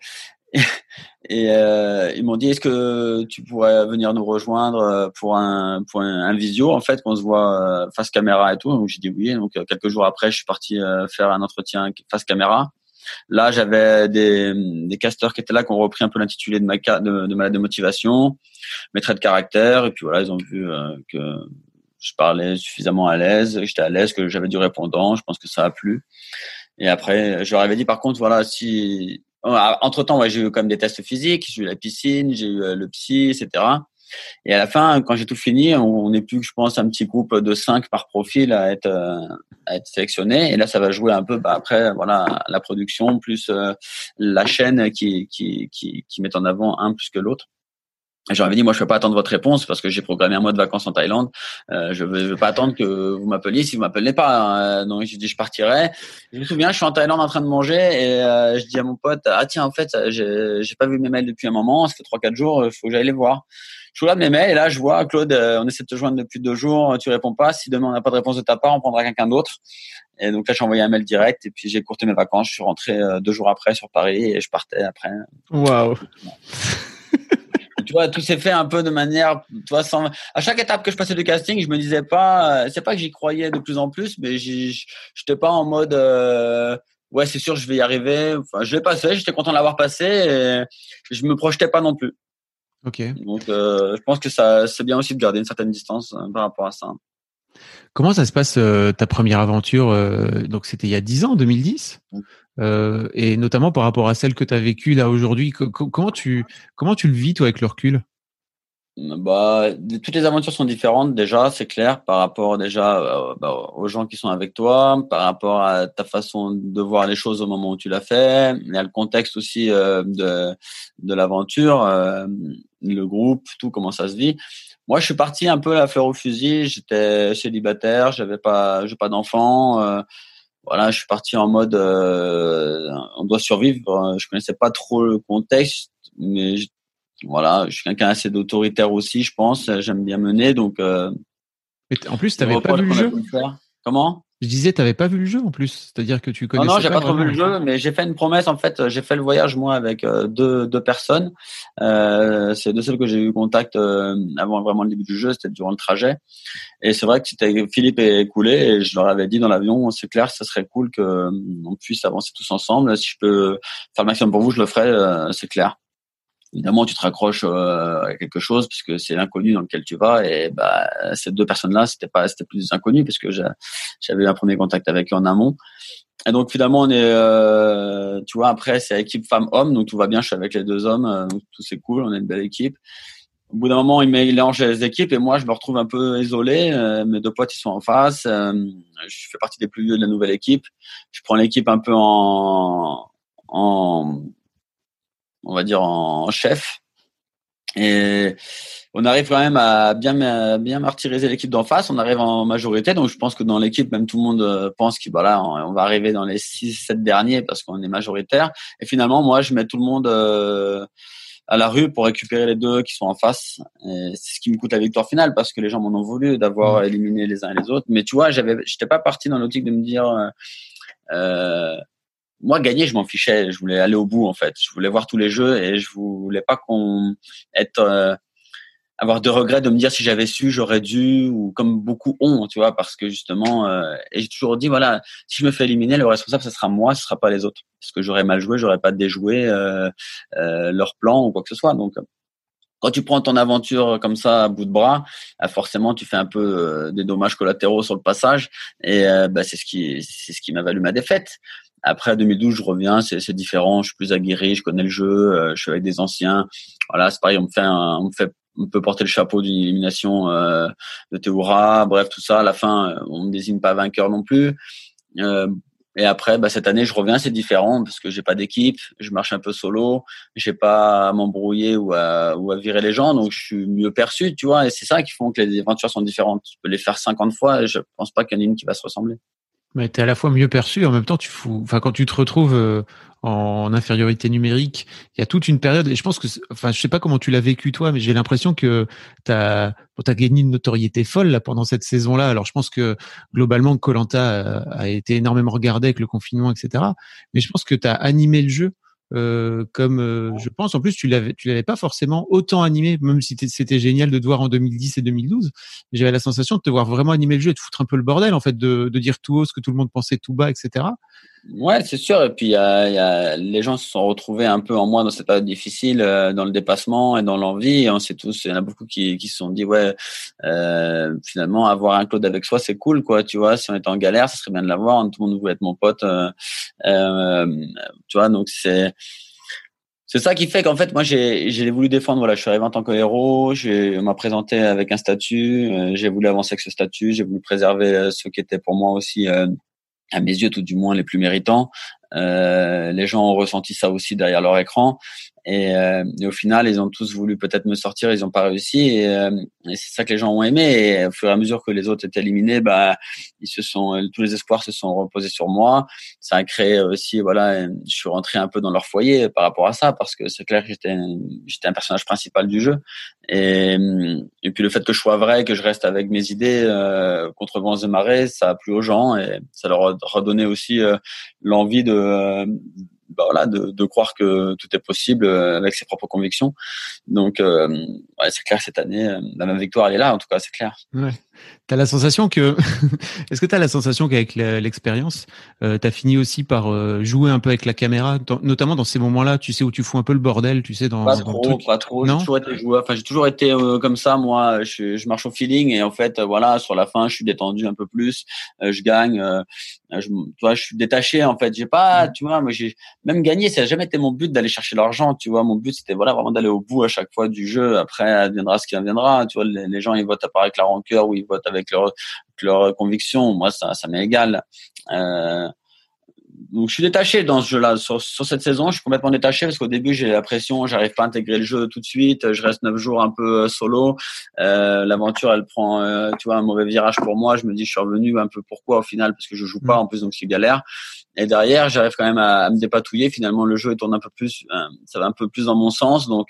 et euh, ils m'ont dit est-ce que tu pourrais venir nous rejoindre euh, pour un pour un, un visio en fait qu'on se voit euh, face caméra et tout? Donc j'ai dit oui. Donc euh, quelques jours après je suis parti faire un entretien face caméra. Là j'avais des des casteurs qui étaient là qui ont repris un peu l'intitulé de ma de, de ma de motivation mes traits de caractère. Et puis voilà ils ont vu que je parlais suffisamment à l'aise. J'étais à l'aise que j'avais du répondant. Je pense que ça a plu. Et après je leur avais dit par contre voilà si entre temps, j'ai eu même des tests physiques, j'ai eu la piscine, j'ai eu euh, le psy, etc. Et à la fin, quand j'ai tout fini, on n'est plus, je pense, un petit groupe de cinq par profil à être être sélectionné. Et là, ça va jouer un peu bah, après, voilà, la production plus la chaîne qui met en avant un plus que l'autre. J'aurais dit, moi, je ne peux pas attendre votre réponse parce que j'ai programmé un mois de vacances en Thaïlande. Euh, je ne veux, pas attendre que vous m'appeliez si vous m'appelez pas. Hein. Donc, je dis, je partirai. Je me souviens, je suis en Thaïlande en train de manger et euh, je dis à mon pote, ah tiens, en fait, j'ai, j'ai pas vu mes mails depuis un moment. Ça fait trois, quatre jours. Il faut que j'aille les voir. Je regarde mes mails et là, je vois, Claude, euh, on essaie de te joindre depuis deux jours. Tu réponds pas. Si demain on n'a pas de réponse de ta part, on prendra quelqu'un d'autre. Et donc là, j'ai envoyé un mail direct et puis j'ai courté mes vacances. Je suis rentré deux jours après sur Paris et je partais après. Waouh tu vois, tout s'est fait un peu de manière, tu vois, sans, à chaque étape que je passais du casting, je me disais pas, euh, c'est pas que j'y croyais de plus en plus, mais j'étais pas en mode, euh, ouais, c'est sûr, je vais y arriver. Enfin, je l'ai passé, j'étais content de l'avoir passé et je me projetais pas non plus. Ok. Donc, euh, je pense que ça, c'est bien aussi de garder une certaine distance par rapport à ça. Comment ça se passe ta première aventure Donc c'était il y a 10 ans, 2010 euh, et notamment par rapport à celle que tu as vécue là aujourd'hui. Comment tu, comment tu le vis, toi, avec le recul? Bah, toutes les aventures sont différentes déjà, c'est clair, par rapport déjà euh, bah, aux gens qui sont avec toi, par rapport à ta façon de voir les choses au moment où tu l'as fait. Il y a le contexte aussi euh, de, de l'aventure, le groupe, tout comment ça se vit. Moi, je suis parti un peu à la au fusil. J'étais célibataire, j'avais pas, j'ai pas d'enfant voilà, je suis parti en mode euh, on doit survivre. Je connaissais pas trop le contexte, mais voilà, je suis quelqu'un assez d'autoritaire aussi, je pense. J'aime bien mener, donc. Euh, en plus, tu n'avais pas vu le jeu. Comment? Je disais, tu n'avais pas vu le jeu en plus, c'est-à-dire que tu connaissais. Non, non, j'ai pas, trop vu le jeu, mais j'ai fait une promesse en fait. J'ai fait le voyage moi avec euh, deux, deux personnes. Euh, c'est deux celles que j'ai eu contact euh, avant vraiment le début du jeu, c'était durant le trajet. Et c'est vrai que c'était Philippe est coulé et je leur avais dit dans l'avion, c'est clair, ça serait cool que euh, on puisse avancer tous ensemble. Si je peux faire le maximum pour vous, je le ferai, c'est clair évidemment tu te raccroches euh, à quelque chose puisque c'est l'inconnu dans lequel tu vas et bah ces deux personnes là c'était pas c'était plus inconnu parce que j'avais un premier contact avec eux en amont et donc finalement on est euh, tu vois après c'est équipe femme homme donc tout va bien je suis avec les deux hommes euh, donc tout c'est cool on est une belle équipe au bout d'un moment, il mélange les équipes et moi, je me retrouve un peu isolé. mes deux potes, ils sont en face. je fais partie des plus vieux de la nouvelle équipe. Je prends l'équipe un peu en, en, on va dire, en chef. Et on arrive quand même à bien bien martyriser l'équipe d'en face. On arrive en majorité, donc je pense que dans l'équipe, même tout le monde euh, pense que voilà, on va arriver dans les 6-7 derniers parce qu'on est majoritaire. Et finalement, moi, je mets tout le monde euh, à la rue pour récupérer les deux qui sont en face. C'est ce qui me coûte la victoire finale parce que les gens m'en ont voulu d'avoir mmh. éliminé les uns et les autres. Mais tu vois, j'avais, j'étais pas parti dans l'optique de me dire. Euh, moi gagner je m'en fichais. Je voulais aller au bout en fait. Je voulais voir tous les jeux et je voulais pas qu'on être euh, avoir de regrets de me dire si j'avais su j'aurais dû ou comme beaucoup ont tu vois parce que justement euh, et j'ai toujours dit voilà si je me fais éliminer le responsable ce sera moi ce sera pas les autres. Parce que j'aurais mal joué j'aurais pas déjoué euh, euh, leur plan ou quoi que ce soit. Donc quand tu prends ton aventure comme ça à bout de bras, forcément tu fais un peu des dommages collatéraux sur le passage. Et bah, c'est ce qui c'est ce qui m'a valu ma défaite. Après 2012, je reviens, c'est différent, je suis plus aguerri, je connais le jeu, euh, je suis avec des anciens. Voilà, c'est pareil, on me fait, on me fait, on peut porter le chapeau d'une élimination euh, de Théoura, bref tout ça. À la fin, euh, on me désigne pas vainqueur non plus. Euh, et après, bah, cette année, je reviens, c'est différent parce que j'ai pas d'équipe, je marche un peu solo, j'ai pas à m'embrouiller ou à, ou à virer les gens, donc je suis mieux perçu, tu vois. Et c'est ça qui font que les aventures sont différentes. Tu peux les faire 50 fois et je pense pas qu'il y en ait une qui va se ressembler. Mais tu es à la fois mieux perçu et en même temps, tu fous. Enfin, quand tu te retrouves euh, en infériorité numérique, il y a toute une période. Et je pense que, enfin, je sais pas comment tu l'as vécu toi, mais j'ai l'impression que tu as, gagné une notoriété folle là pendant cette saison-là. Alors, je pense que globalement, Colanta a, a, été énormément regardé avec le confinement, etc. Mais je pense que tu as animé le jeu euh, comme euh, je pense. En plus, tu l'avais, tu l'avais pas forcément autant animé, même si c'était génial de te voir en 2010 et 2012. J'avais la sensation de te voir vraiment animer le jeu et de foutre un peu le bordel, en fait, de, de dire tout haut ce que tout le monde pensait tout bas, etc. Ouais, c'est sûr. Et puis, y a, y a, les gens se sont retrouvés un peu en moi dans cette période difficile, euh, dans le dépassement et dans l'envie. On sait tous, il y en a beaucoup qui, qui se sont dit, ouais, euh, finalement, avoir un Claude avec soi, c'est cool, quoi. Tu vois, si on était en galère, ça serait bien de l'avoir. Tout le monde voulait être mon pote. Euh, euh tu vois, donc c'est c'est ça qui fait qu'en fait, moi, j'ai, j'ai voulu défendre. Voilà, je suis arrivé en tant que héros. J'ai, m'a présenté avec un statut. Euh, j'ai voulu avancer avec ce statut. J'ai voulu préserver euh, ce qui était pour moi aussi, euh, à mes yeux, tout du moins, les plus méritants. les gens ont ressenti ça aussi derrière leur écran. Et, euh, et, au final, ils ont tous voulu peut-être me sortir, ils n'ont pas réussi. Et, euh, et c'est ça que les gens ont aimé. Et au fur et à mesure que les autres étaient éliminés, bah, ils se sont, tous les espoirs se sont reposés sur moi. Ça a créé aussi, voilà, je suis rentré un peu dans leur foyer par rapport à ça, parce que c'est clair que j'étais, j'étais un personnage principal du jeu. Et, et puis le fait que je sois vrai, que je reste avec mes idées euh, contre vents et marées, ça a plu aux gens et ça leur a redonné aussi euh, l'envie de bah voilà, de, de, croire que tout est possible euh, avec ses propres convictions. Donc, euh, ouais, c'est clair cette année, euh, la même victoire, elle est là, en tout cas, c'est clair. Ouais. T'as la sensation que, est-ce que t'as la sensation qu'avec l'expérience, euh, t'as fini aussi par euh, jouer un peu avec la caméra, notamment dans ces moments-là, tu sais où tu fous un peu le bordel, tu sais dans. Pas trop, pas trop. J'ai toujours été joueur. Enfin, j'ai toujours été comme ça. Moi, je, je, marche au feeling et en fait, voilà, sur la fin, je suis détendu un peu plus, je gagne. je, tu vois, je suis détaché. En fait, j'ai pas, tu vois, moi, j'ai même gagné. Ça n'a jamais été mon but d'aller chercher l'argent. Tu vois, mon but c'était voilà vraiment d'aller au bout à chaque fois du jeu. Après, adviendra ce qui adviendra. Tu vois, les, les gens ils votent à part avec la rancœur ou ils votent avec leur, leur conviction. Moi, ça, ça m'est égal. Euh, donc je suis détaché dans ce jeu-là. Sur, sur, cette saison, je suis complètement détaché parce qu'au début j'ai la pression, j'arrive pas à intégrer le jeu tout de suite. Je reste neuf jours un peu euh, solo. Euh, L'aventure, elle prend, euh, tu vois, un mauvais virage pour moi. Je me dis, je suis revenu un peu pourquoi au final parce que je joue pas en plus, donc c'est galère. Et derrière, j'arrive quand même à, à, me dépatouiller. Finalement, le jeu il tourne un peu plus, euh, ça va un peu plus dans mon sens. Donc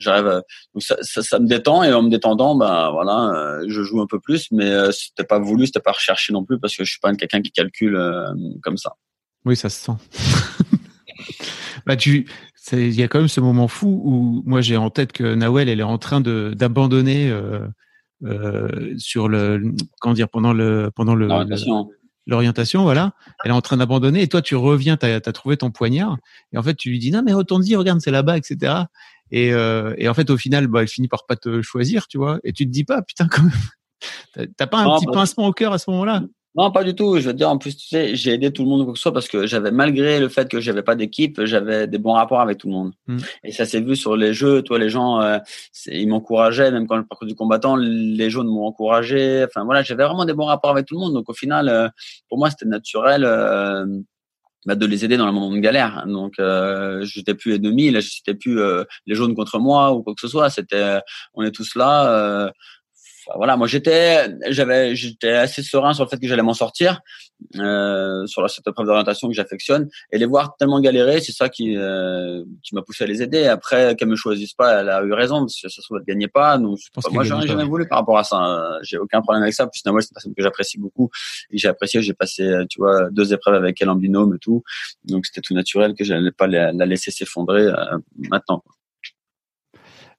j'arrive donc ça, ça, ça, me détend et en me détendant ben voilà euh, je joue un peu plus mais euh, c'était pas voulu c'était pas recherché non plus parce que je suis pas quelqu'un qui calcule euh, comme ça oui ça se sent bah tu il y a quand même ce moment fou où moi j'ai en tête que Nawel elle est en train de d'abandonner euh, euh, sur le comment dire pendant le pendant le l'orientation, voilà. Elle est en train d'abandonner et toi tu reviens, tu as, trouvé ton poignard et en fait tu lui dis non mais retourne-y, regarde c'est là-bas, etc. Et, euh, et en fait, au final, bah, elle finit par pas te choisir, tu vois. Et tu te dis pas, putain, quand même, t'as pas un petit pincement au cœur à ce moment-là non, pas du tout. Je veux dire, en plus, tu sais, j'ai aidé tout le monde ou quoi que ce soit parce que j'avais, malgré le fait que j'avais pas d'équipe, j'avais des bons rapports avec tout le monde. Mm. Et ça s'est vu sur les jeux. Toi, les gens, euh, ils m'encourageaient, même quand le parcours du combattant, les jeunes m'ont encouragé. Enfin, voilà, j'avais vraiment des bons rapports avec tout le monde. Donc, au final, euh, pour moi, c'était naturel. Euh, bah, de les aider dans le moment de galère. Donc, euh, j'étais plus ennemi, là, j'étais plus euh, les jaunes contre moi ou quoi que ce soit. C'était, on est tous là. Euh, voilà, moi j'étais, j'avais, j'étais assez serein sur le fait que j'allais m'en sortir, euh, sur cette épreuve d'orientation que j'affectionne, et les voir tellement galérer, c'est ça qui, euh, qui m'a poussé à les aider. Après, qu'elle me choisisse pas, elle a eu raison, parce que ça se trouve, elle gagnait pas. Donc, moi, j'aurais jamais voulu par rapport à ça. J'ai aucun problème avec ça. Puis Nawal, c'est une personne que j'apprécie beaucoup, et j'ai apprécié. J'ai passé, tu vois, deux épreuves avec elle en binôme et tout, donc c'était tout naturel que j'allais pas la, laisser s'effondrer euh, maintenant.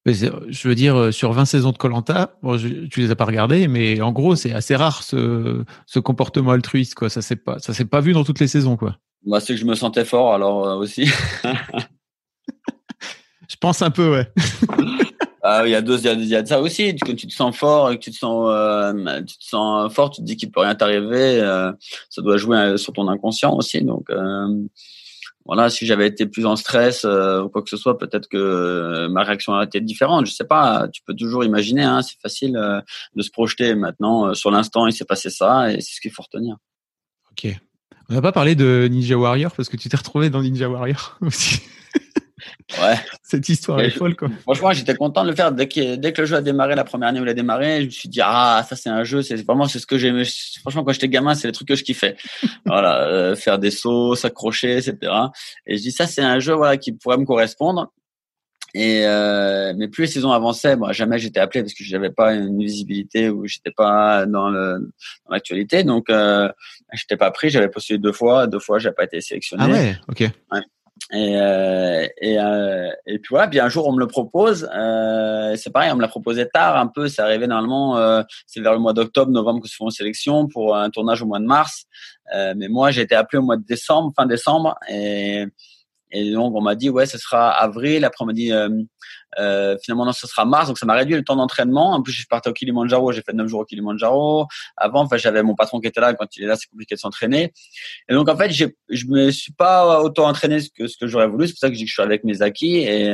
Je veux dire, euh, sur 20 saisons de Colanta, bon, tu les as pas regardées, mais en gros, c'est assez rare ce, ce comportement altruiste, quoi. Ça s'est pas, ça s'est pas vu dans toutes les saisons, quoi. Moi, c'est que je me sentais fort, alors euh, aussi. je pense un peu, ouais. Ah, il y a deux, il y, a de ça aussi. Quand tu te sens fort et que tu te sens, euh, tu te sens fort, tu te dis qu'il peut rien t'arriver. ça doit jouer sur ton inconscient aussi. Donc, voilà, si j'avais été plus en stress euh, ou quoi que ce soit, peut-être que euh, ma réaction aurait été différente. Je sais pas. Tu peux toujours imaginer. Hein, c'est facile euh, de se projeter. Maintenant, sur l'instant, il s'est passé ça et c'est ce qu'il faut retenir. Ok. On n'a pas parlé de Ninja Warrior parce que tu t'es retrouvé dans Ninja Warrior aussi. Ouais. Cette histoire est folle, quoi. Franchement, j'étais content de le faire. Dès que, dès que le jeu a démarré, la première année où il a démarré, je me suis dit, ah, ça, c'est un jeu. C'est vraiment, c'est ce que j'aimais. Franchement, quand j'étais gamin, c'est les trucs que je kiffais. voilà. Euh, faire des sauts, s'accrocher, etc. Et je dis, ça, c'est un jeu, voilà, qui pourrait me correspondre. Et euh, mais plus les saisons avançaient, moi jamais j'étais appelé parce que j'avais pas une visibilité ou j'étais pas dans le dans l'actualité, donc euh, j'étais pas pris. J'avais postulé deux fois, deux fois j'ai pas été sélectionné. Ah ouais, ok. Ouais. Et, euh, et, euh, et puis voilà, puis un jour on me le propose. Euh, c'est pareil, on me l'a proposé tard un peu. C'est arrivé normalement, euh, c'est vers le mois d'octobre, novembre que se font les sélections pour un tournage au mois de mars. Euh, mais moi j'ai été appelé au mois de décembre, fin décembre, et Et donc on m'a dit ouais, ce sera avril. Après on m'a dit euh, finalement non, ce sera mars. Donc ça m'a réduit le temps d'entraînement. En plus je parti au Kilimanjaro, j'ai fait 9 jours au Kilimanjaro. Avant, enfin j'avais mon patron qui était là. Quand il est là, c'est compliqué de s'entraîner. Et donc en fait, je me suis pas autant entraîné que ce que j'aurais voulu. C'est pour ça que je suis avec mes acquis et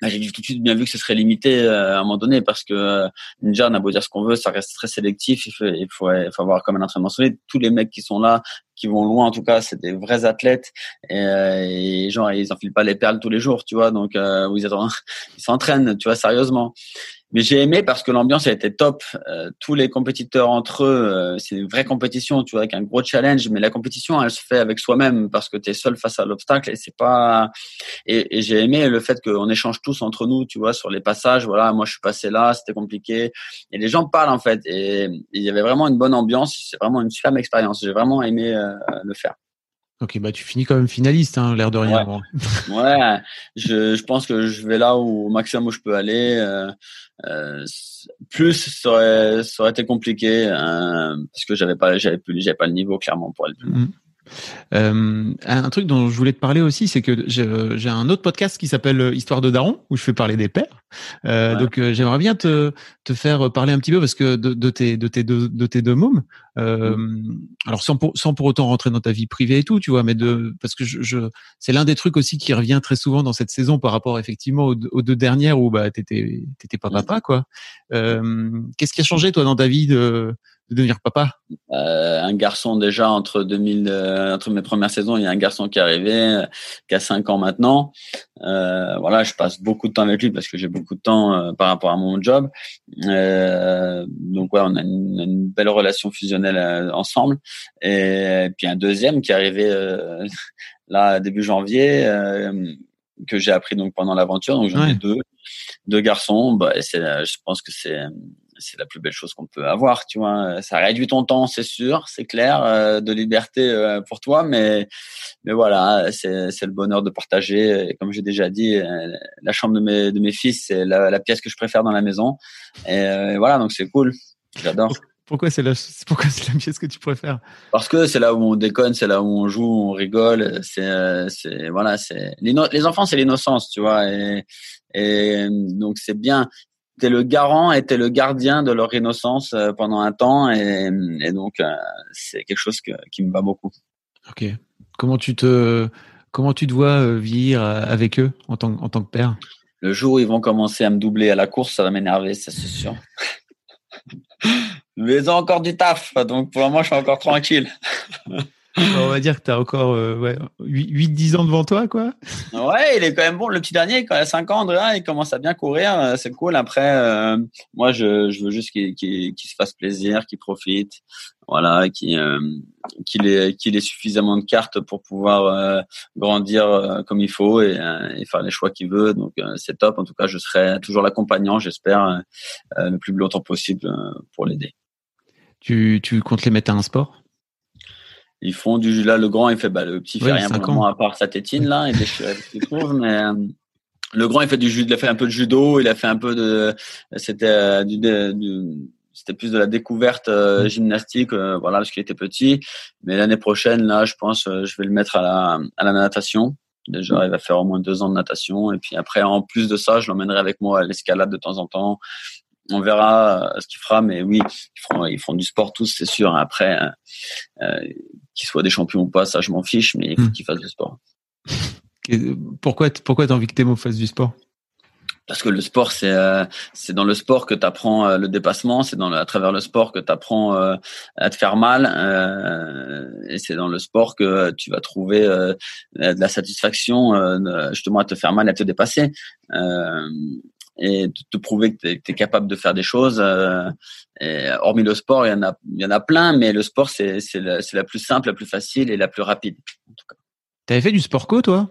bah, j'ai tout de suite bien vu que ce serait limité euh, à un moment donné parce que euh, Ninja, on a beau dire ce qu'on veut, ça reste très sélectif. Il faut, il faut, il faut avoir comme un entraînement solide. Tous les mecs qui sont là, qui vont loin en tout cas, c'est des vrais athlètes et, euh, et, genre ils enfilent pas les perles tous les jours, tu vois. Donc euh, ils s'entraînent, tu vois, sérieusement. Mais j'ai aimé parce que l'ambiance a été top. Euh, tous les compétiteurs entre eux, euh, c'est une vraie compétition, tu vois, avec un gros challenge. Mais la compétition, elle se fait avec soi-même parce que tu es seul face à l'obstacle et c'est pas. Et, et j'ai aimé le fait qu'on échange tous entre nous, tu vois, sur les passages. Voilà, moi je suis passé là, c'était compliqué. Et les gens parlent en fait. Et il y avait vraiment une bonne ambiance. C'est vraiment une superbe expérience. J'ai vraiment aimé euh, le faire. Ok, bah tu finis quand même finaliste, hein, l'air de rien. Ouais, ouais je, je, pense que je vais là où au maximum où je peux aller. Euh, euh, plus ça aurait, ça aurait été compliqué euh, parce que j'avais pas, j'avais plus, j'avais pas le niveau clairement pour aller plus loin. Mm. Euh, un truc dont je voulais te parler aussi, c'est que j'ai un autre podcast qui s'appelle euh, Histoire de Daron, où je fais parler des pères. Euh, ouais. Donc euh, j'aimerais bien te, te faire parler un petit peu parce que de, de tes de tes deux de tes deux mômes. Euh, mmh. Alors sans pour sans pour autant rentrer dans ta vie privée et tout, tu vois, mais de parce que je, je c'est l'un des trucs aussi qui revient très souvent dans cette saison par rapport effectivement aux, aux deux dernières où bah t'étais t'étais pas papa quoi. Qu'est-ce qui a changé toi dans ta vie de de devenir papa euh, Un garçon déjà entre 2000, euh, entre mes premières saisons, il y a un garçon qui est arrivé, euh, qui a 5 ans maintenant. Euh, voilà, je passe beaucoup de temps avec lui parce que j'ai beaucoup de temps euh, par rapport à mon job. donc ouais, on a une, une belle relation fusionnelle ensemble. Et, puis un deuxième qui est arrivé là début janvier que j'ai appris donc pendant l'aventure. Donc j'en ouais. ai deux, deux garçons. Bah, c'est, je pense que c'est c'est la plus belle chose qu'on peut avoir, tu vois. Ça réduit ton temps, c'est sûr, c'est clair, euh, de liberté euh, pour toi, mais mais voilà, c'est c'est le bonheur de partager. Et comme j'ai déjà dit, euh, la chambre de mes de mes fils, c'est la, la, pièce que je préfère dans la maison. Et, voilà, donc c'est cool. J'adore. Pourquoi c'est la pourquoi c'est la pièce que tu préfères? Parce que c'est là où on déconne, c'est là où on joue, on rigole. C'est c'est voilà, c'est les enfants, c'est l'innocence, tu vois. Et, et donc c'est bien t'es le garant et t'es le gardien de leur innocence euh, pendant un temps et, et donc euh, c'est quelque chose que, qui me va beaucoup. Ok. Comment tu te comment tu te vois euh, vivre avec eux en tant en tant que père? Le jour où ils vont commencer à me doubler à la course, ça va m'énerver, ça c'est sûr. Mais ils ont encore du taf, donc pour le moment je suis encore tranquille. On va dire que tu as encore euh, ouais, 8-10 ans devant toi, quoi. Ouais, il est quand même bon. Le petit dernier, quand il a 5 ans, Andrea, il commence à bien courir. Euh, c'est cool. Après, euh, moi, je, je, veux juste qu'il qu qu se fasse plaisir, qu'il profite. Voilà, qu'il euh, qu'il ait, qu'il ait suffisamment de cartes pour pouvoir euh, grandir euh, comme il faut et, et, faire les choix qu'il veut. Donc, c'est top. En tout cas, je serai toujours l'accompagnant, j'espère, le plus longtemps possible pour l'aider. Tu, tu comptes les mettre à un sport? Ils font du là le grand il fait bah le petit fait oui, rien pour à part sa tétine là et des trouve mais euh, le grand il fait du il a fait un peu de judo il a fait un peu de c'était euh, du, du c'était plus de la découverte euh, mmh. gymnastique euh, voilà parce qu'il était petit. Mais l'année prochaine là je pense euh, je vais le mettre à la à la natation. Déjà il va faire au moins deux ans de natation. Et puis après en plus de ça je l'emmènerai avec moi à l'escalade de temps en temps on verra ce qu'il fera, mais oui, ils feront, ils feront du sport tous, c'est sûr. Après, euh, qu'ils soient des champions ou pas, ça je m'en fiche, mais il faut mmh. qu'ils fassent du sport. Pourquoi, pourquoi t'as envie que tes mots fassent du sport? Parce que le sport, c'est euh, c'est dans le sport que tu apprends euh, le dépassement, c'est dans le, à travers le sport que tu apprends euh, à te faire mal, euh, et c'est dans le sport que tu vas trouver euh, de la satisfaction, justement à te faire mal, à te dépasser et te, te prouver que tu es, capable de faire des choses. et, hormis le sport, il y en a il y en a plein, mais le sport c'est la, la plus simple, la plus facile et la plus rapide. En tout cas. T'avais fait du sport co, toi?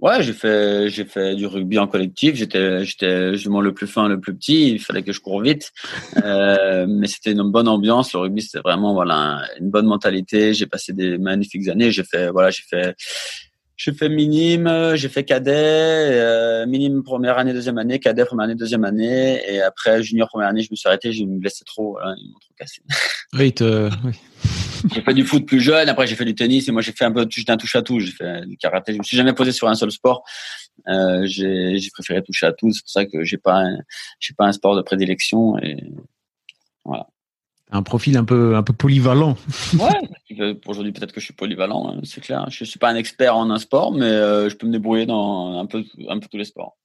Ouais, j'ai fait j'ai fait du rugby en collectif. J'étais j'étais justement le plus fin, le plus petit. Il fallait que je cours vite, euh, mais c'était une bonne ambiance. Le rugby, c'était vraiment voilà une bonne mentalité. J'ai passé des magnifiques années. J'ai fait voilà, j'ai fait j'ai fait minime, j'ai fait cadet, euh, minime première année, deuxième année, cadet première année, deuxième année, et après junior première année, je me suis arrêté, je me blessais trop, voilà, ils m'ont trop cassé. Oui, te, oui. j'ai fait du foot plus jeune. Après, j'ai fait du tennis et moi, j'ai fait un peu, j'étais un touche à tout. J'ai fait du karaté. Je me suis jamais posé sur un seul sport. Euh, j'ai, j'ai préféré toucher à tout. C'est pour ça que j'ai pas, j'ai pas un sport de prédilection et voilà. Un profil un peu, un peu polyvalent. Ouais. Aujourd'hui, peut-être que je suis polyvalent, hein, c'est clair. Je suis pas un expert en un sport, mais euh, je peux me débrouiller dans un peu, un peu tous les sports.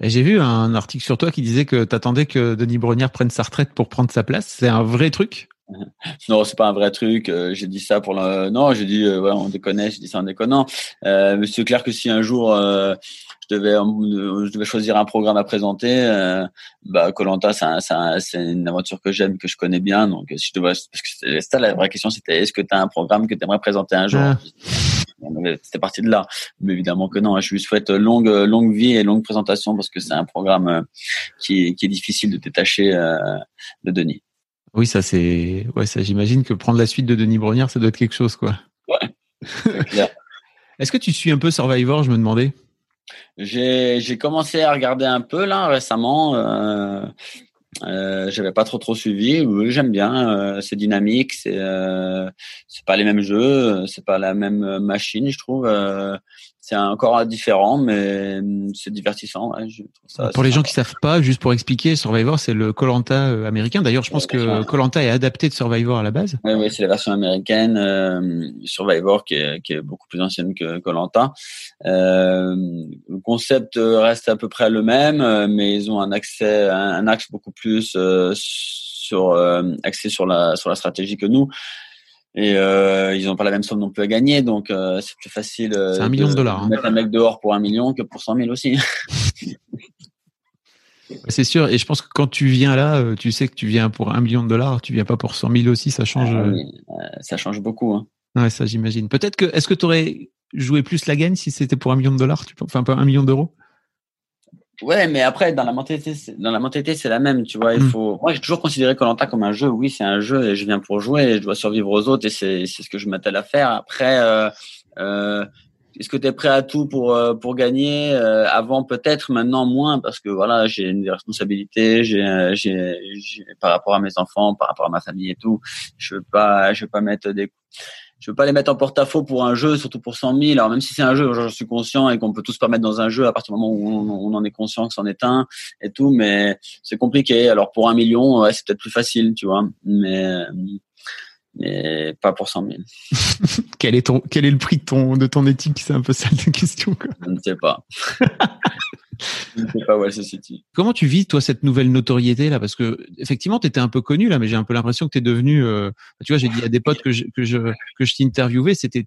J'ai vu un article sur toi qui disait que tu attendais que Denis Brognard prenne sa retraite pour prendre sa place. C'est un vrai truc? non, c'est pas un vrai truc. Euh, j'ai dit ça pour le. Non, j'ai dit, euh, ouais, on déconne. J'ai dit ça en déconnant. Euh, mais c'est clair que si un jour euh, je devais, je devais choisir un programme à présenter, euh, bah Colanta, c'est une aventure que j'aime, que je connais bien. Donc, si je devais, parce que ça la vraie question, c'était est-ce que tu as un programme que tu aimerais présenter un jour? Ah. C'était parti de là. Mais évidemment que non. Je lui souhaite longue, longue vie et longue présentation parce que c'est un programme qui, qui est difficile de détacher de Denis. Oui, ça c'est, ouais, ça j'imagine que prendre la suite de Denis Brognard, ça doit être quelque chose, quoi. Ouais. Est-ce que tu suis un peu Survivor Je me demandais? J'ai, j'ai commencé à regarder un peu là récemment. Euh, euh, j'avais pas trop trop suivi. Oui, j'aime bien. Euh, c'est dynamique. C'est euh, c'est pas les mêmes jeux. C'est pas la même machine, je trouve. Euh, c'est encore différent, mais hum, c'est divertissant. pour les gens qui savent pas, juste pour expliquer, Survivor, c'est le Colanta euh, américain. D'ailleurs, je pense que Colanta est adapté de Survivor à la base. Oui, oui c'est la version américaine. Euh, Survivor qui est, qui est, beaucoup plus ancienne que Colanta. Euh, le concept reste à peu près le même, mais ils ont un accès, un, axe beaucoup plus sur axé sur la sur la stratégie que nous. Et euh, ils n'ont pas la même somme non plus à gagner, donc euh, c'est plus facile. Euh, c'est un million de dollars. Hein. Mettre un mec dehors pour un million que pour cent mille aussi. c'est sûr, et je pense que quand tu viens là, tu sais que tu viens pour un million de dollars, tu viens pas pour cent mille aussi, ça change. Ah ça change beaucoup. Hein. Ouais, ça j'imagine. Peut-être que, est-ce que tu aurais joué plus la gagne si c'était pour un million de dollars, enfin un million d'euros? Ouais, mais après, dans la mentalité, dans la mentalité, c'est la même, tu vois. Il mm. faut. Moi, j'ai toujours considéré Colanta comme un jeu. Oui, c'est un jeu et je viens pour jouer. Et je dois survivre aux autres et c'est c'est ce que je m'attelle à faire. Après, euh, euh, est-ce que tu es prêt à tout pour euh, pour gagner euh, Avant, peut-être. Maintenant, moins? Parce que voilà, j'ai une responsabilité. J'ai j'ai par rapport à mes enfants, par rapport à ma famille et tout. Je veux pas je veux pas mettre des je veux pas les mettre en porte-à-faux pour un jeu, surtout pour 100 000. Alors même si c'est un jeu, je suis conscient et qu'on peut tous pas mettre dans un jeu à partir du moment où on, en est conscient que c'en est un et tout, mais c'est compliqué. Alors pour un million, ouais, c'est peut-être plus facile, tu vois, mais mais pas pour 100 000. quel est ton quel est le prix de ton de ton éthique? C'est un peu ça la question. Quoi. Je ne sais pas. je ne sais pas. Comment tu vis toi cette nouvelle notoriété là? Parce que effectivement, tu étais un peu connu là, mais j'ai un peu l'impression que tu es devenu. Euh, tu vois, j'ai dit à des potes que je que je que je t'interviewais, c'était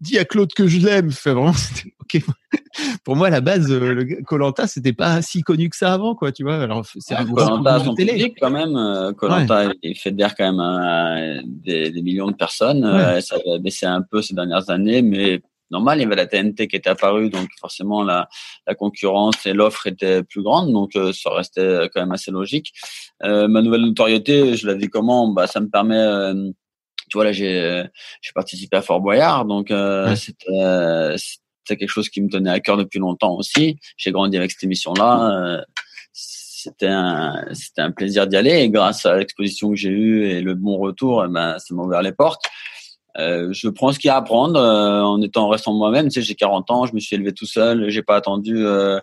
dis à Claude que je l'aime. Fait vraiment, ok. Pour moi, à la base, euh, le Colanta, c'était pas si connu que ça avant, quoi. Tu vois. Alors, c'est un gros son télé. public quand même. Euh, Colanta, il fait d'air quand même des, des, millions de personnes. ça a baissé un peu ces dernières années, mais normal. Il y avait la TNT qui était apparue, donc forcément la, la concurrence et l'offre était plus grande, donc euh, ça restait quand même assez logique. Euh, ma nouvelle notoriété, je la vis comment? Bah, ça me permet. Euh, tu vois là, j'ai j'ai participé à Fort Boyard, donc euh, c'était c'était quelque chose qui me tenait à cœur depuis longtemps aussi. J'ai grandi avec cette émission-là. c'était un c'était un plaisir d'y aller et grâce à l'exposition que j'ai eue et le bon retour, eh ben ça m'a ouvert les portes. Euh, je prends ce qu'il y a à prendre euh, en étant restant moi-même. Tu sais, j'ai 40 ans, je me suis élevé tout seul, j'ai pas attendu euh,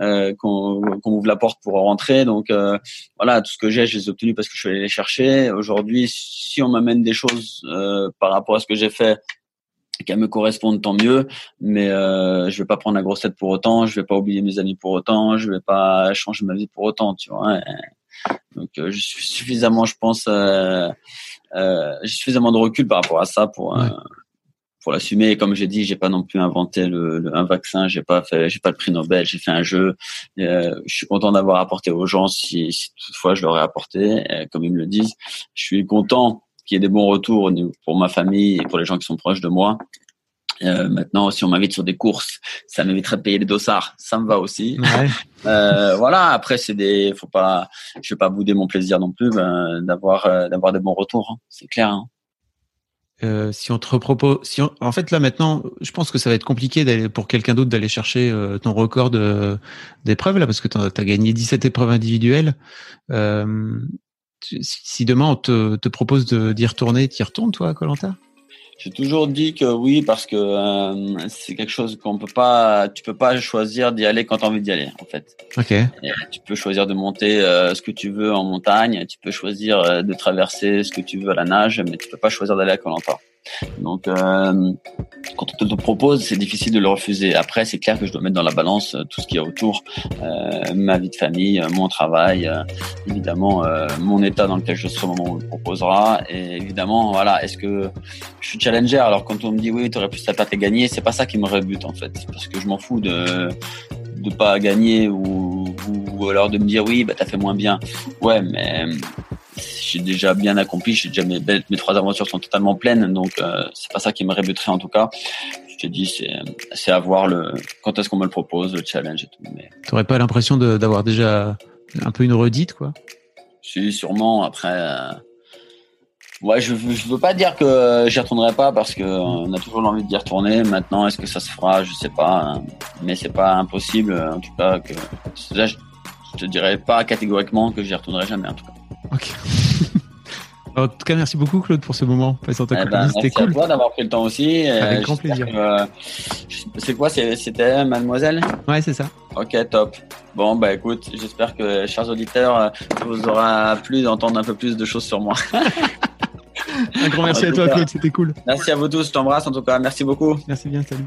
euh qu'on ouvre la porte pour rentrer. Donc voilà, tout ce que j'ai, je les ai obtenus parce que je suis allé les chercher. Aujourd'hui, si on m'amène des choses par rapport à ce que j'ai fait qu'elles me correspondent, tant mieux. Mais euh, je vais pas prendre la grossette pour autant, je vais pas oublier mes amis pour autant, je vais pas changer ma vie pour autant, tu vois. donc je suis suffisamment, je pense. Euh, j'ai suffisamment de recul par rapport à ça pour euh, pour l'assumer. Et comme j'ai dit, j'ai pas non plus inventé le, un vaccin, j'ai pas fait, j'ai pas le prix Nobel, j'ai fait un jeu. Euh, je suis content d'avoir apporté aux gens si, si toutefois je leur ai apporté, comme ils me le disent. Je suis content qu'il y ait des bons retours pour ma famille et pour les gens qui sont proches de moi. Euh, maintenant, si on m'invite sur des courses, ça m'éviterait de payer les dossards. Ça me va aussi. Ouais. euh, voilà. Après, c'est des, faut pas, je vais pas bouder mon plaisir non plus ben, d'avoir euh, d'avoir des bons retours. Hein. C'est clair. Hein. Euh, si on te repropose, si on, en fait là maintenant, je pense que ça va être compliqué d'aller pour quelqu'un d'autre d'aller chercher euh, ton record d'épreuves là parce que tu as, gagné 17 épreuves individuelles. Euh, si, demain on te, te propose d'y retourner, tu y retournes toi, Colanta? J'ai toujours dit que oui parce que euh, c'est quelque chose qu'on peut pas, tu peux pas choisir d'y aller quand tu as envie d'y aller en fait. Ok. tu peux choisir de monter euh, ce que tu veux en montagne, tu peux choisir euh, de traverser ce que tu veux à la nage, mais tu peux pas choisir d'aller à Colanta. Donc, euh, quand on te le propose, c'est difficile de le refuser. Après, c'est clair que je dois mettre dans la balance euh, tout ce qu'il y a autour, euh, ma vie de famille, mon travail, évidemment mon état dans lequel je serai au moment où on me proposera, et évidemment, voilà, est-ce que je suis challenger? Alors, quand on me dit oui, tu aurais plus ta patte à gagner, c'est pas ça qui me rebute en fait, parce que je m'en fous de de pas gagner ou, ou, alors de me dire oui, bah t'as fait moins bien. Ouais, mais j'ai déjà bien accompli, j'ai déjà mes, mes trois aventures sont totalement pleines, donc euh, c'est pas ça qui me rébuterait en tout cas. Je te dis, c'est c'est à voir le quand est-ce qu'on me le propose, le challenge et tout. Mais t'aurais pas l'impression d'avoir déjà un peu une redite quoi? Si, sûrement. Après, euh... ouais, je je veux pas dire que j'y retournerai pas parce que on a toujours l'envie d'y retourner. Maintenant, est-ce que ça se fera? Je sais pas, mais c'est pas impossible en tout cas que là, je, je te dirais pas catégoriquement que j'y retournerai jamais en tout cas. Ok. En tout cas, merci beaucoup Claude pour ce moment passé en ta eh ben, C'était cool. toi d'avoir pris le temps aussi. Avec grand plaisir. Euh, c'est quoi C'était Mademoiselle? Ouais, c'est ça. Ok, top. Bon, bah écoute, j'espère que, chers auditeurs, euh, ça vous aura plu d'entendre un peu plus de choses sur moi. un grand merci à toi Claude, c'était cool. Merci à vous tous, je t'embrasse en tout cas. Merci beaucoup. Merci bien, salut.